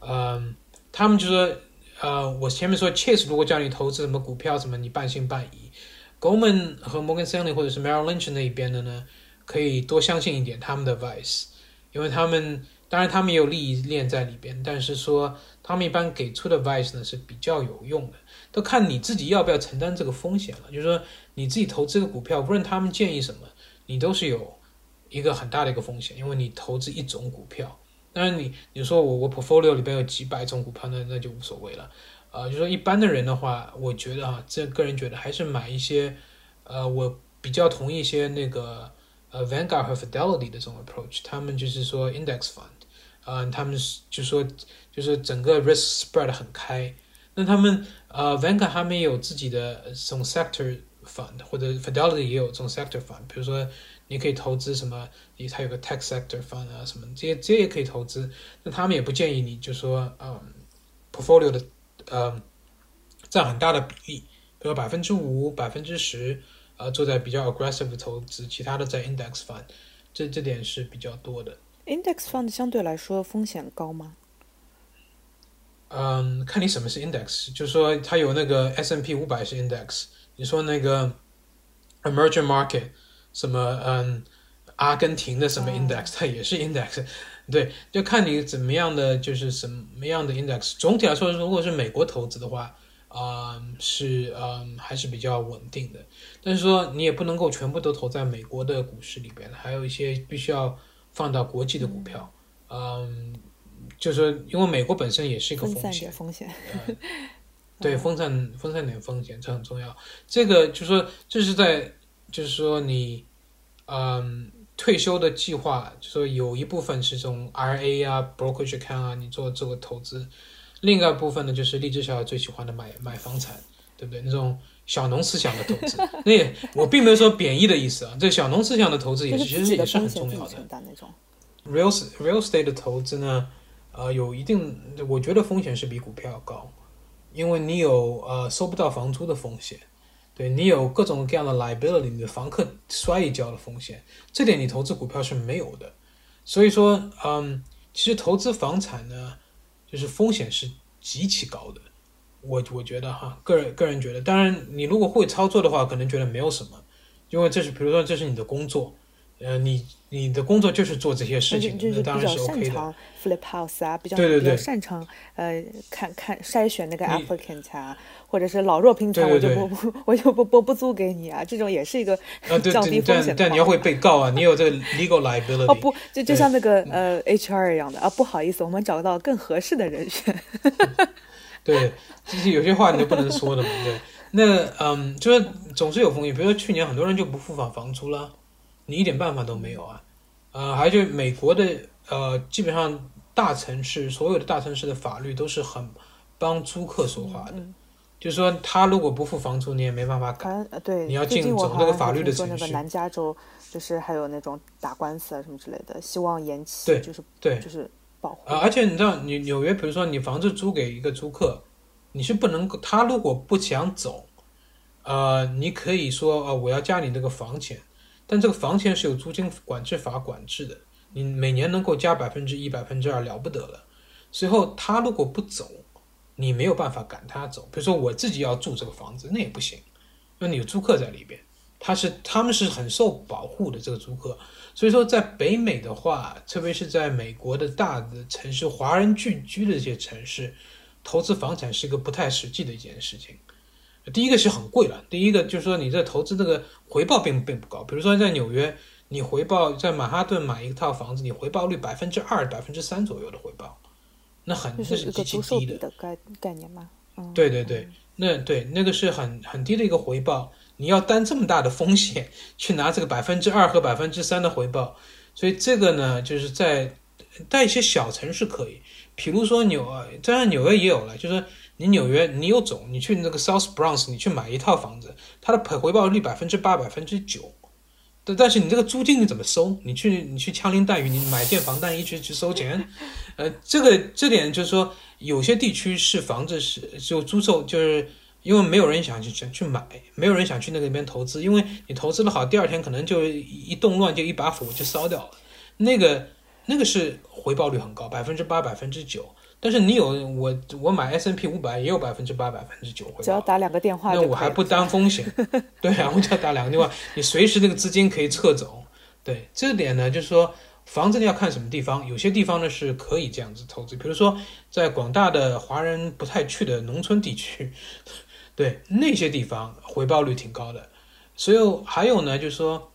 嗯，他们就说，呃，我前面说 Chase 如果叫你投资什么股票什么，你半信半疑。Goldman 和 Morgan Stanley 或者是 Merrill Lynch 那一边的呢，可以多相信一点他们的 advice。因为他们当然他们也有利益链在里边，但是说他们一般给出的 advice 呢是比较有用的，都看你自己要不要承担这个风险了。就是说你自己投资个股票，无论他们建议什么，你都是有一个很大的一个风险，因为你投资一种股票。当然你你说我我 portfolio 里边有几百种股票，那那就无所谓了。呃，就说一般的人的话，我觉得啊，这个人觉得还是买一些，呃，我比较同意一些那个。呃，Vanguard 和 Fidelity 的这种 approach，他们就是说 index fund，呃，他们是就说就是整个 risk spread 很开。那他们呃，Vanguard 他们也有自己的这种 sector fund，或者 Fidelity 也有这种 sector fund。比如说你可以投资什么，你它有个 tech sector fund 啊，什么这些这些也可以投资。那他们也不建议你就说嗯，portfolio 的呃占很大的比例，比如百分之五、百分之十。呃，做在比较 aggressive 的投资，其他的在 index fund，这这点是比较多的。Index fund 相对来说风险高吗？嗯，看你什么是 index，就是说它有那个 S N P 五百是 index，你说那个 emerging market 什么嗯，阿根廷的什么 index，它也是 index，对，就看你怎么样的就是什么样的 index。总体来说，如果是美国投资的话。啊，是嗯，还是比较稳定的。但是说你也不能够全部都投在美国的股市里边，还有一些必须要放到国际的股票。嗯，就是说，因为美国本身也是一个风险，风险。对，分散分散点风险，这很重要。这个就是说，这是在就是说你嗯退休的计划，就说有一部分是从 RA 啊、brokerage account 啊，你做这个投资。另外一部分呢，就是励志小孩最喜欢的买买房产，对不对？那种小农思想的投资，那也我并没有说贬义的意思啊。这小农思想的投资也是其实也是很重要的。real real estate 的投资呢，呃，有一定，我觉得风险是比股票要高，因为你有呃收不到房租的风险，对你有各种各样的 liability，你的房客摔一跤的风险，这点你投资股票是没有的。所以说，嗯，其实投资房产呢。就是风险是极其高的，我我觉得哈，个人个人觉得，当然你如果会操作的话，可能觉得没有什么，因为这是比如说这是你的工作，呃，你你的工作就是做这些事情，那当然是 OK 的。flip house 啊，比较对对对，擅长呃看看筛选那个 applicant 啊，或者是老弱病残，我就不不我就不不不租给你啊，这种也是一个 降低风险的。但你要会被告啊，你有这个 legal liability。哦不，就就像那个呃 HR 一样的啊，不好意思，我们找到更合适的人选。对，就是有些话你就不能说的嘛，对。那嗯，就是总是有风险，比如说去年很多人就不付房房租了，你一点办法都没有啊。呃，还有就美国的呃，基本上。大城市所有的大城市的法律都是很帮租客说话的，嗯，就是说他如果不付房租，你也没办法改。对，你要进走那个法律的听说那个程序南加州就是还有那种打官司啊什么之类的，希望延期，对就是对就是啊，而且你知道，你纽约，比如说你房子租给一个租客，你是不能够，他如果不想走，呃，你可以说，呃，我要加你这个房钱，但这个房钱是有租金管制法管制的，你每年能够加百分之一、百分之二了不得了。随后他如果不走，你没有办法赶他走。比如说我自己要住这个房子，那也不行，因为你有租客在里边，他是他们是很受保护的这个租客。所以说，在北美的话，特别是在美国的大的城市、华人聚居的这些城市，投资房产是一个不太实际的一件事情。第一个是很贵了，第一个就是说你这投资这个回报并并不高。比如说在纽约，你回报在曼哈顿买一套房子，你回报率百分之二、百分之三左右的回报，那很就那是极其低的。概概念嘛。嗯，对对对，那对那个是很很低的一个回报，你要担这么大的风险 去拿这个百分之二和百分之三的回报，所以这个呢，就是在在一些小城市可以，比如说纽，当然纽约也有了，就是你纽约你有种，你去那个 South Bronx，你去买一套房子，它的回报率百分之八、百分之九。但但是你这个租金你怎么收？你去你去枪林弹雨，你买建房单一去去收钱，呃，这个这点就是说，有些地区是房子是就租售，就是因为没有人想去想去买，没有人想去那个边投资，因为你投资的好，第二天可能就一一动乱就一把火就烧掉了，那个那个是回报率很高，百分之八百分之九，但是你有我我买 S N P 五百也有百分之八百分之九回报。只要打两个电话。那我还不担风险，对啊，我只要打两个电话，你随时那个资金可以撤走。对，这点呢，就是说房子你要看什么地方，有些地方呢是可以这样子投资，比如说在广大的华人不太去的农村地区，对那些地方回报率挺高的。所以还有呢，就是说，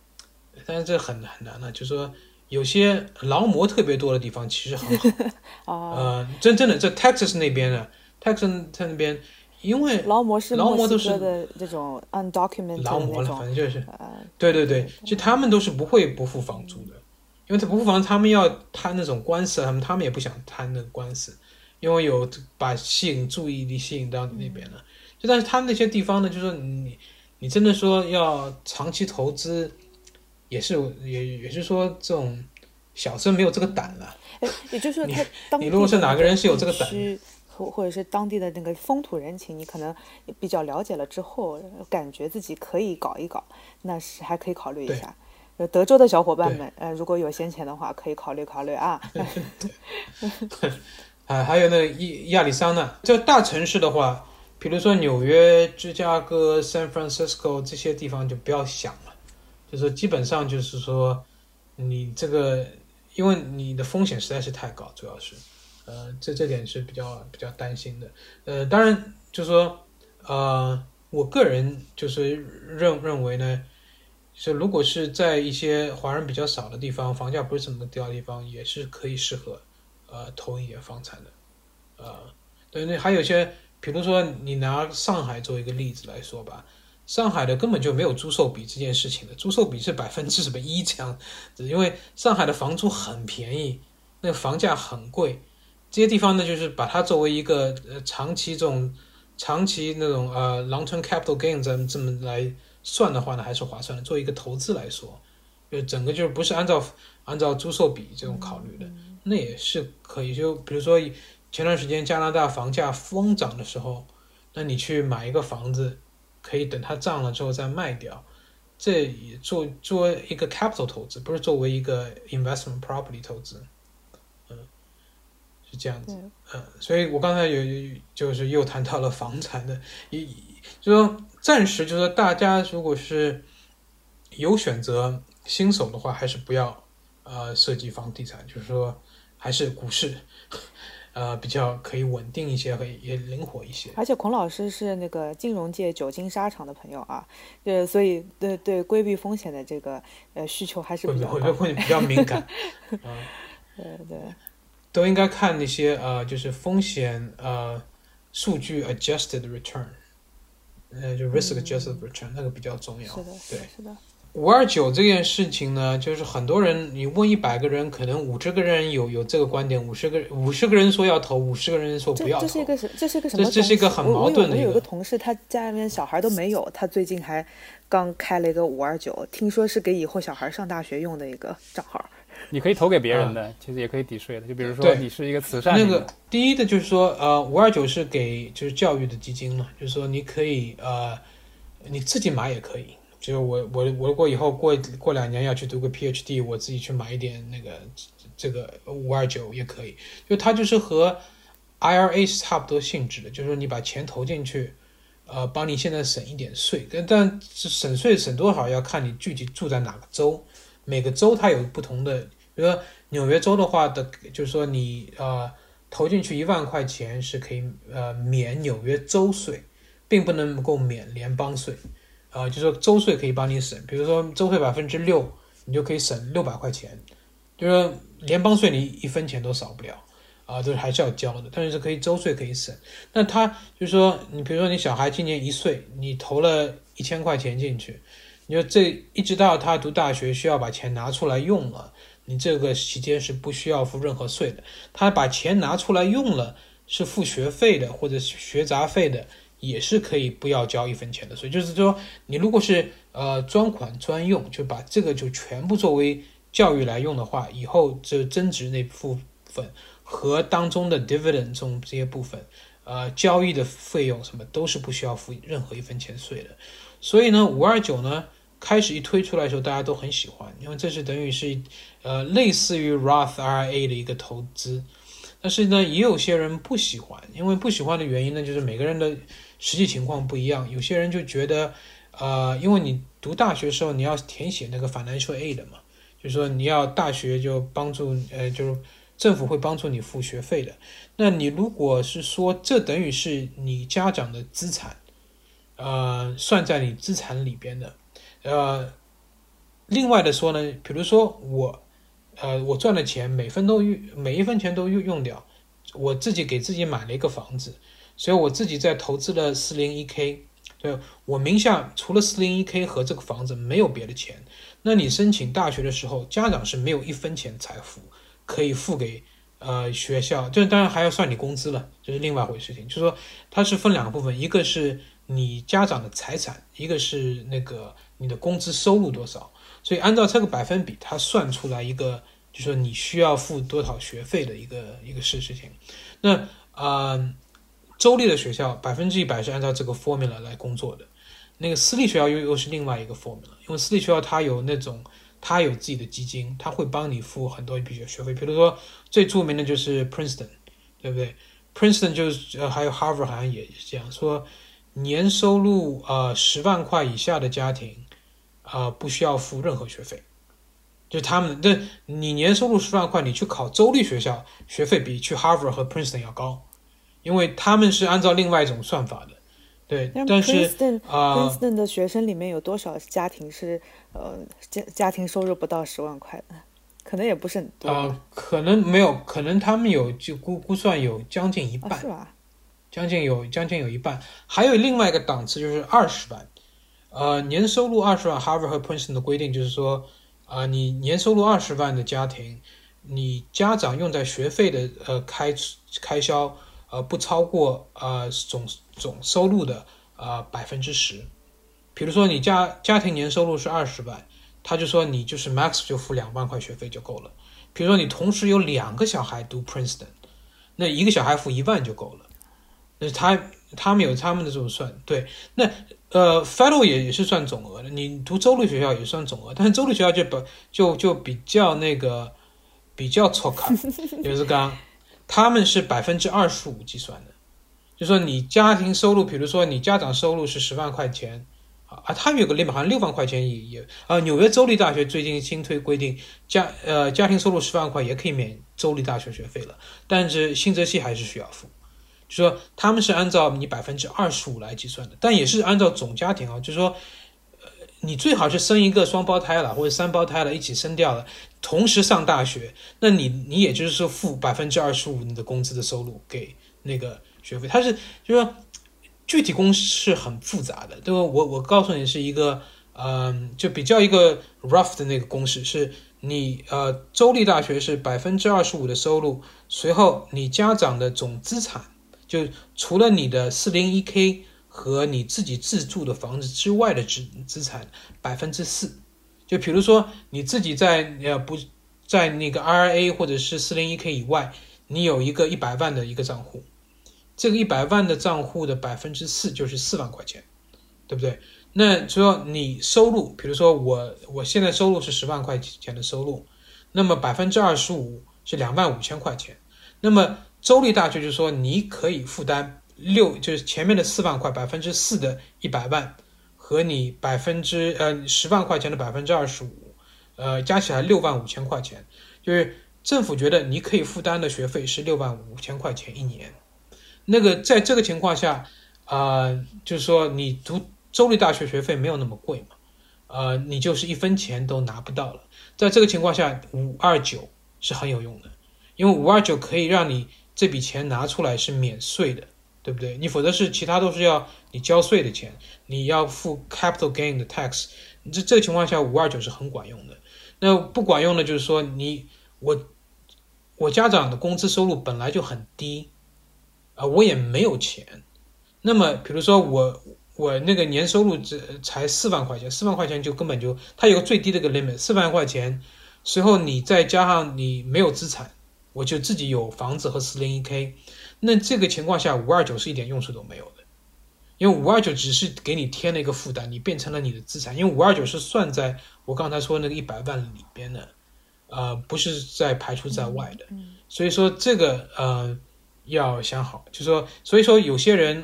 但是这很很难了，就是说有些劳模特别多的地方其实很好。哦，呃，真正的在 Texas 那边呢，Texas 在那边，因为劳模是劳模都是这种 undocumented 的劳模了，反正就是，呃，对对对，其实他们都是不会不付房租的，因为他不付房租，他们要摊那种官司，他们他们也不想摊那个官司，因为有把吸引注意力吸引到你那边了。就但是他们那些地方呢，就是说你你真的说要长期投资，也是也也是说这种小生没有这个胆了。哎，也就是说你他当你如果是哪个人是有这个胆或或者是当地的那个风土人情，你可能比较了解了之后，感觉自己可以搞一搞，那是还可以考虑一下。呃德州的小伙伴们，呃，如果有闲钱的话，可以考虑考虑啊。啊，还有那个亚亚利桑那，这大城市的话，比如说纽约、芝加哥、San Francisco 这些地方就不要想了，就是基本上就是说，你这个因为你的风险实在是太高，主要是，呃，这这点是比较比较担心的。呃，当然就是说，呃，我个人就是认认为呢，是如果是在一些华人比较少的地方，房价不是怎么高的地方，也是可以适合。呃投一点房产的，呃，对，那还有些，比如说你拿上海做一个例子来说吧，上海的根本就没有租售比这件事情的，租售比是百分之什么一这样子，因为上海的房租很便宜，那个房价很贵，这些地方呢，就是把它作为一个呃长期这种长期那种呃 long term capital gain 这么这么来算的话呢，还是划算的，作为一个投资来说，就整个就是不是按照按照租售比这种考虑的。那也是可以，就比如说前段时间加拿大房价疯涨的时候，那你去买一个房子，可以等它涨了之后再卖掉，这也做作为一个 capital 投资，不是作为一个 investment property 投资，嗯，是这样子，嗯，所以我刚才有就是又谈到了房产的，一就说暂时就说大家如果是有选择新手的话，还是不要呃涉及房地产，就是说。还是股市，呃，比较可以稳定一些，和也灵活一些。而且孔老师是那个金融界久经沙场的朋友啊，呃，所以对对规避风险的这个呃需求还是比较高。会比较敏感，啊，对对，都应该看那些呃，就是风险呃数据 adjusted return，呃，就 risk adjusted return、嗯、那个比较重要。是的，对，是的。五二九这件事情呢，就是很多人，你问一百个人，可能五十个人有有这个观点，五十个五十个人说要投，五十个人说不要投。这是一个什这是一个什么？这是一个很矛盾的一个。我有个同事，他家里面小孩都没有，他最近还刚开了一个五二九，听说是给以后小孩上大学用的一个账号。你可以投给别人的，其实也可以抵税的。就比如说你是一个慈善。那个第一的就是说，呃，五二九是给就是教育的基金嘛，就是说你可以呃你自己买也可以。就是我我我如果以后过过两年要去读个 PhD，我自己去买一点那个这个五二九也可以。就它就是和 IRA 是差不多性质的，就是说你把钱投进去，呃，帮你现在省一点税。但是省税省多少要看你具体住在哪个州，每个州它有不同的。比如说纽约州的话的，就是说你呃投进去一万块钱是可以呃免纽约州税，并不能够免联邦税。啊，就是说周岁可以帮你省，比如说周岁百分之六，你就可以省六百块钱，就是联邦税你一分钱都少不了，啊，都还是要交的，但是可以周岁可以省。那他就是说，你比如说你小孩今年一岁，你投了一千块钱进去，你说这一直到他读大学需要把钱拿出来用了，你这个期间是不需要付任何税的。他把钱拿出来用了，是付学费的或者学杂费的。也是可以不要交一分钱的税，就是说你如果是呃专款专用，就把这个就全部作为教育来用的话，以后这增值那部分和当中的 dividend 这种这些部分，呃交易的费用什么都是不需要付任何一分钱税的。所以呢，五二九呢开始一推出来的时候，大家都很喜欢，因为这是等于是呃类似于 Roth IRA 的一个投资。但是呢，也有些人不喜欢，因为不喜欢的原因呢，就是每个人的。实际情况不一样，有些人就觉得，呃，因为你读大学时候你要填写那个 financial aid 嘛，就是说你要大学就帮助，呃，就是政府会帮助你付学费的。那你如果是说这等于是你家长的资产，呃，算在你资产里边的，呃，另外的说呢，比如说我，呃，我赚的钱每分都用，每一分钱都用用掉，我自己给自己买了一个房子。所以我自己在投资了四零一 k，对我名下除了四零一 k 和这个房子没有别的钱。那你申请大学的时候，家长是没有一分钱财富可以付给呃学校，这当然还要算你工资了，这是另外一回事情。就是说它是分两个部分，一个是你家长的财产，一个是那个你的工资收入多少。所以按照这个百分比，它算出来一个，就是说你需要付多少学费的一个一个事事情。那啊。州立的学校百分之一百是按照这个 formula 来工作的，那个私立学校又又是另外一个 formula，因为私立学校它有那种，它有自己的基金，它会帮你付很多一笔学费。比如说最著名的就是 Princeton，对不对？Princeton 就是呃还有 Harvard 好像也是这样说，年收入呃十万块以下的家庭，啊不需要付任何学费，就他们这你年收入十万块，你去考州立学校学费比去 Harvard 和 Princeton 要高。因为他们是按照另外一种算法的，对，但是啊，Princeton 的学生里面有多少家庭是呃家家庭收入不到十万块的？可能也不是很多啊，可能没有，可能他们有就估估算有将近一半，是吧？将近有将近有一半，还有另外一个档次就是二十万，呃，年收入二十万，Harvard 和 Princeton 的规定就是说，啊，你年收入二十万的家庭，你家长用在学费的呃开开销。呃，不超过呃总总收入的呃百分之十，比如说你家家庭年收入是二十万，他就说你就是 max 就付两万块学费就够了。比如说你同时有两个小孩读 Princeton，那一个小孩付一万就够了。那他他们有他们的这种算对，那呃 Federal 也也是算总额的，你读州立学校也算总额，但是州立学校就不就就比较那个比较错卡，就是刚。他们是百分之二十五计算的，就说你家庭收入，比如说你家长收入是十万块钱，啊，他有个 limit，好像六万块钱也也，啊，纽约州立大学最近新推规定，家呃家庭收入十万块也可以免州立大学学费了，但是新泽西还是需要付，就说他们是按照你百分之二十五来计算的，但也是按照总家庭啊，就是说，你最好是生一个双胞胎了或者三胞胎了一起生掉了。同时上大学，那你你也就是说付百分之二十五你的工资的收入给那个学费，它是就是说具体公式很复杂的，对吧？我我告诉你是一个嗯，就比较一个 rough 的那个公式是，你呃州立大学是百分之二十五的收入，随后你家长的总资产，就除了你的四零一 k 和你自己自住的房子之外的资资产百分之四。就比如说你自己在呃不在那个 IRA 或者是四零一 k 以外，你有一个一百万的一个账户。这个一百万的账户的百分之四就是四万块钱，对不对？那说你收入，比如说我我现在收入是十万块钱的收入，那么百分之二十五是两万五千块钱。那么州立大学就说你可以负担六，就是前面的四万块百分之四的一百万，和你百分之呃十万块钱的百分之二十五，呃加起来六万五千块钱，就是政府觉得你可以负担的学费是六万五千块钱一年。那个在这个情况下，啊，就是说你读州立大学学费没有那么贵嘛，呃，你就是一分钱都拿不到了。在这个情况下，五二九是很有用的，因为五二九可以让你这笔钱拿出来是免税的，对不对？你否则是其他都是要你交税的钱，你要付 capital gain 的 tax。你这这个情况下，五二九是很管用的。那不管用的，就是说你我我家长的工资收入本来就很低。啊，我也没有钱。那么，比如说我我那个年收入只才四万块钱，四万块钱就根本就它有个最低的个 limit，四万块钱。随后你再加上你没有资产，我就自己有房子和四零一 k，那这个情况下五二九是一点用处都没有的，因为五二九只是给你添了一个负担，你变成了你的资产，因为五二九是算在我刚才说那个一百万里边的，呃，不是在排除在外的。所以说这个呃。要想好，就说，所以说有些人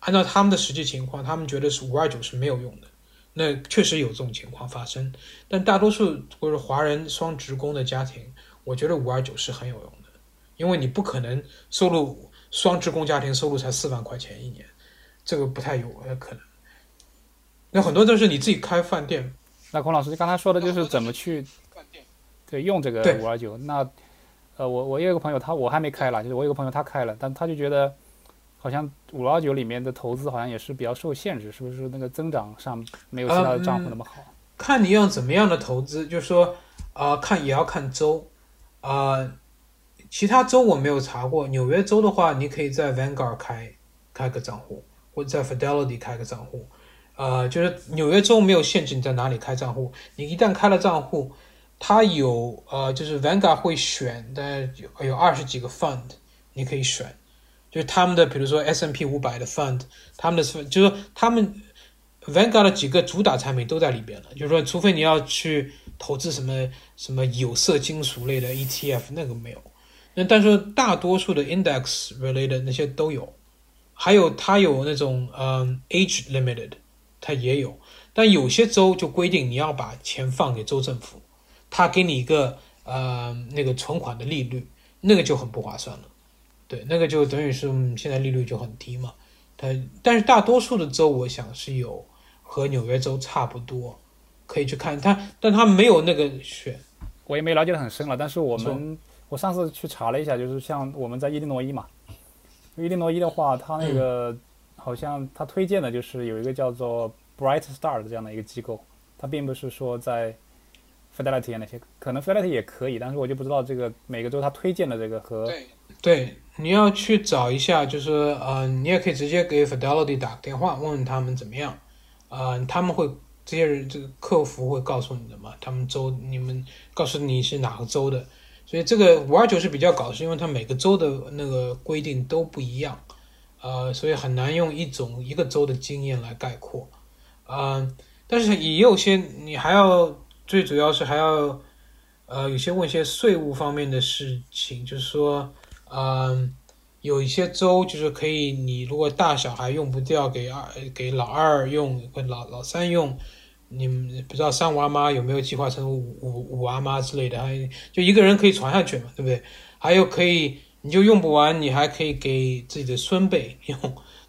按照他们的实际情况，他们觉得是五二九是没有用的，那确实有这种情况发生。但大多数或者华人双职工的家庭，我觉得五二九是很有用的，因为你不可能收入双职工家庭收入才四万块钱一年，这个不太有可能。那很多都是你自己开饭店。那孔老师刚才说的就是怎么去对用这个五二九那。呃，我我有一个朋友，他我还没开了，就是我有个朋友他开了，但他就觉得，好像五二九里面的投资好像也是比较受限制，是不是那个增长上没有其他的账户那么好？看你用怎么样的投资，就是说，啊，看也要看周，啊，其他州我没有查过，纽约州的话，你可以在 Vanguard 开开个账户，或者在 Fidelity 开个账户，呃，就是纽约州没有限制你在哪里开账户，你一旦开了账户。它有呃，就是 Vanguard 会选的有有二十几个 fund，你可以选，就是他们的比如说 S n P 五百的 fund，他们的就是说他们 Vanguard 的几个主打产品都在里边了。就是说，除非你要去投资什么什么有色金属类的 ETF，那个没有。那但是大多数的 index related 那些都有，还有它有那种嗯 age limited，它也有。但有些州就规定你要把钱放给州政府。他给你一个呃那个存款的利率，那个就很不划算了，对，那个就等于是现在利率就很低嘛。它但是大多数的州，我想是有和纽约州差不多，可以去看它，但它没有那个选。我也没了解的很深了，但是我们我上次去查了一下，就是像我们在伊利诺伊嘛，伊利诺伊的话，它那个好像他推荐的就是有一个叫做 Bright Star 的这样的一个机构，它并不是说在。Fidelity 那些。可能 Fidelity 也可以，但是我就不知道这个每个州他推荐的这个和对。对，你要去找一下，就是呃，你也可以直接给 Fidelity 打个电话，问问他们怎么样，呃，他们会这些人这个客服会告诉你的嘛，他们州你们告诉你是哪个州的，所以这个五二九是比较搞，是因为它每个州的那个规定都不一样，呃，所以很难用一种一个州的经验来概括，嗯，但是也有些你还要。最主要是还要，呃，有些问一些税务方面的事情，就是说，嗯，有一些州就是可以，你如果大小孩用不掉，给二给老二用，或老老三用，你们不知道三五阿妈有没有计划成五五五阿妈之类的，还就一个人可以传下去嘛，对不对？还有可以，你就用不完，你还可以给自己的孙辈用，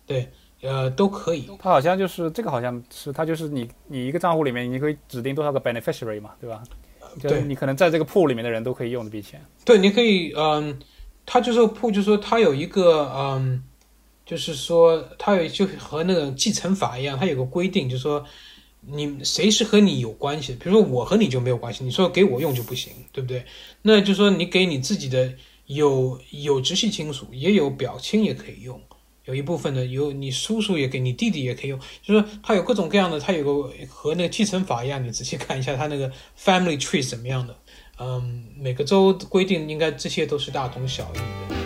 对。呃，都可以。它好像就是这个，好像是它就是你你一个账户里面，你可以指定多少个 beneficiary 嘛，对吧？对，你可能在这个铺里面的人都可以用这笔钱。对，你可以，嗯，它就是铺，就是说它有一个，嗯，就是说它有就和那种继承法一样，它有个规定，就是说你谁是和你有关系的？比如说我和你就没有关系，你说给我用就不行，对不对？那就说你给你自己的有有直系亲属，也有表亲也可以用，有一部分的有你叔叔也给你弟弟也可以用，就是说它有各种各样的，它有个和那个继承法一样，你仔细看一下它那个 family tree 怎么样的。嗯，每个州规定应该这些都是大同小异的。